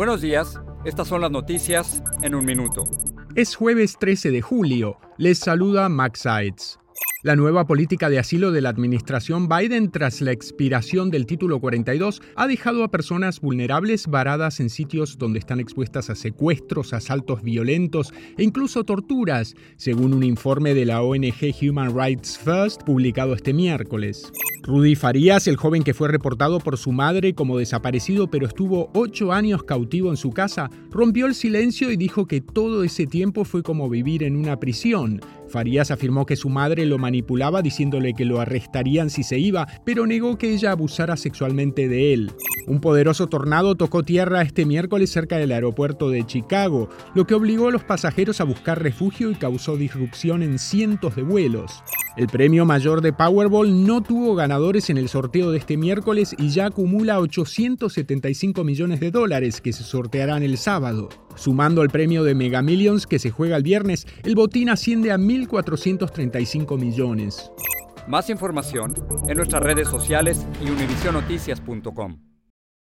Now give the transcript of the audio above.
Buenos días, estas son las noticias en un minuto. Es jueves 13 de julio. Les saluda Max Sides. La nueva política de asilo de la administración Biden tras la expiración del título 42 ha dejado a personas vulnerables varadas en sitios donde están expuestas a secuestros, asaltos violentos e incluso torturas, según un informe de la ONG Human Rights First publicado este miércoles. Rudy Farías, el joven que fue reportado por su madre como desaparecido pero estuvo ocho años cautivo en su casa, rompió el silencio y dijo que todo ese tiempo fue como vivir en una prisión. Farías afirmó que su madre lo manipulaba diciéndole que lo arrestarían si se iba, pero negó que ella abusara sexualmente de él. Un poderoso tornado tocó tierra este miércoles cerca del aeropuerto de Chicago, lo que obligó a los pasajeros a buscar refugio y causó disrupción en cientos de vuelos. El premio mayor de Powerball no tuvo ganadores en el sorteo de este miércoles y ya acumula 875 millones de dólares que se sortearán el sábado. Sumando al premio de Mega Millions que se juega el viernes, el botín asciende a 1.435 millones. Más información en nuestras redes sociales y univisionoticias.com.